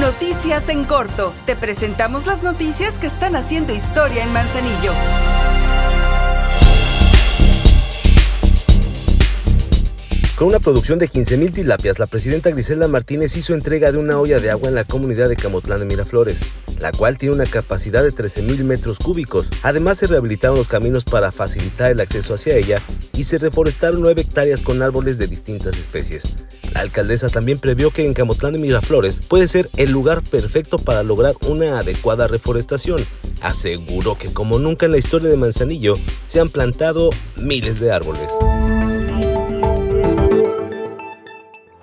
Noticias en corto. Te presentamos las noticias que están haciendo historia en Manzanillo. Con una producción de 15.000 tilapias, la presidenta Griselda Martínez hizo entrega de una olla de agua en la comunidad de Camotlán de Miraflores, la cual tiene una capacidad de 13.000 metros cúbicos. Además, se rehabilitaron los caminos para facilitar el acceso hacia ella y se reforestaron 9 hectáreas con árboles de distintas especies. La alcaldesa también previó que en Camotlán de Miraflores puede ser el lugar perfecto para lograr una adecuada reforestación. Aseguró que como nunca en la historia de Manzanillo se han plantado miles de árboles.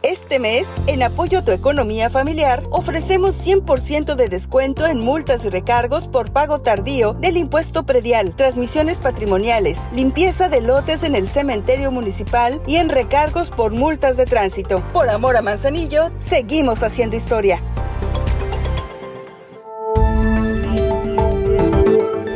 Este mes, en apoyo a tu economía familiar, ofrecemos 100% de descuento en multas y recargos por pago tardío del impuesto predial, transmisiones patrimoniales, limpieza de lotes en el cementerio municipal y en recargos por multas de tránsito. Por amor a Manzanillo, seguimos haciendo historia.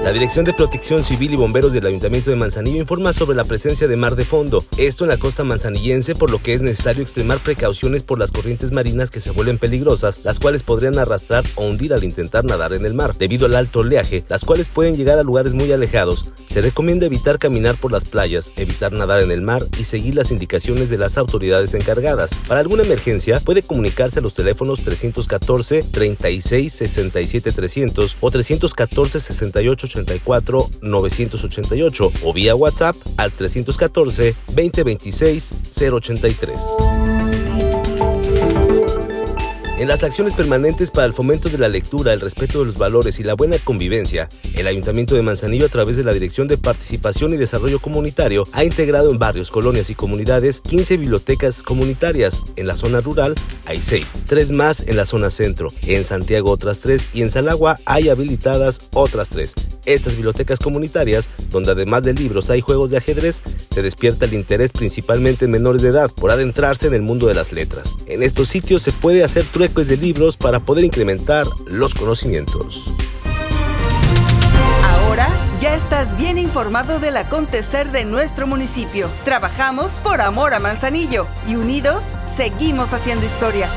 La Dirección de Protección Civil y Bomberos del Ayuntamiento de Manzanillo informa sobre la presencia de mar de fondo, esto en la costa manzanillense, por lo que es necesario extremar precauciones por las corrientes marinas que se vuelven peligrosas, las cuales podrían arrastrar o hundir al intentar nadar en el mar. Debido al alto oleaje, las cuales pueden llegar a lugares muy alejados, se recomienda evitar caminar por las playas, evitar nadar en el mar y seguir las indicaciones de las autoridades encargadas. Para alguna emergencia, puede comunicarse a los teléfonos 314 36 67 300 o 314 68 84 988 o vía WhatsApp al 314 2026 083. En las acciones permanentes para el fomento de la lectura, el respeto de los valores y la buena convivencia, el Ayuntamiento de Manzanillo, a través de la Dirección de Participación y Desarrollo Comunitario, ha integrado en barrios, colonias y comunidades 15 bibliotecas comunitarias. En la zona rural hay 6, 3 más en la zona centro, en Santiago otras 3 y en Salagua hay habilitadas otras 3. Estas bibliotecas comunitarias, donde además de libros hay juegos de ajedrez, se despierta el interés principalmente en menores de edad por adentrarse en el mundo de las letras. En estos sitios se puede hacer trueco de libros para poder incrementar los conocimientos. Ahora ya estás bien informado del acontecer de nuestro municipio. Trabajamos por amor a Manzanillo y unidos seguimos haciendo historia.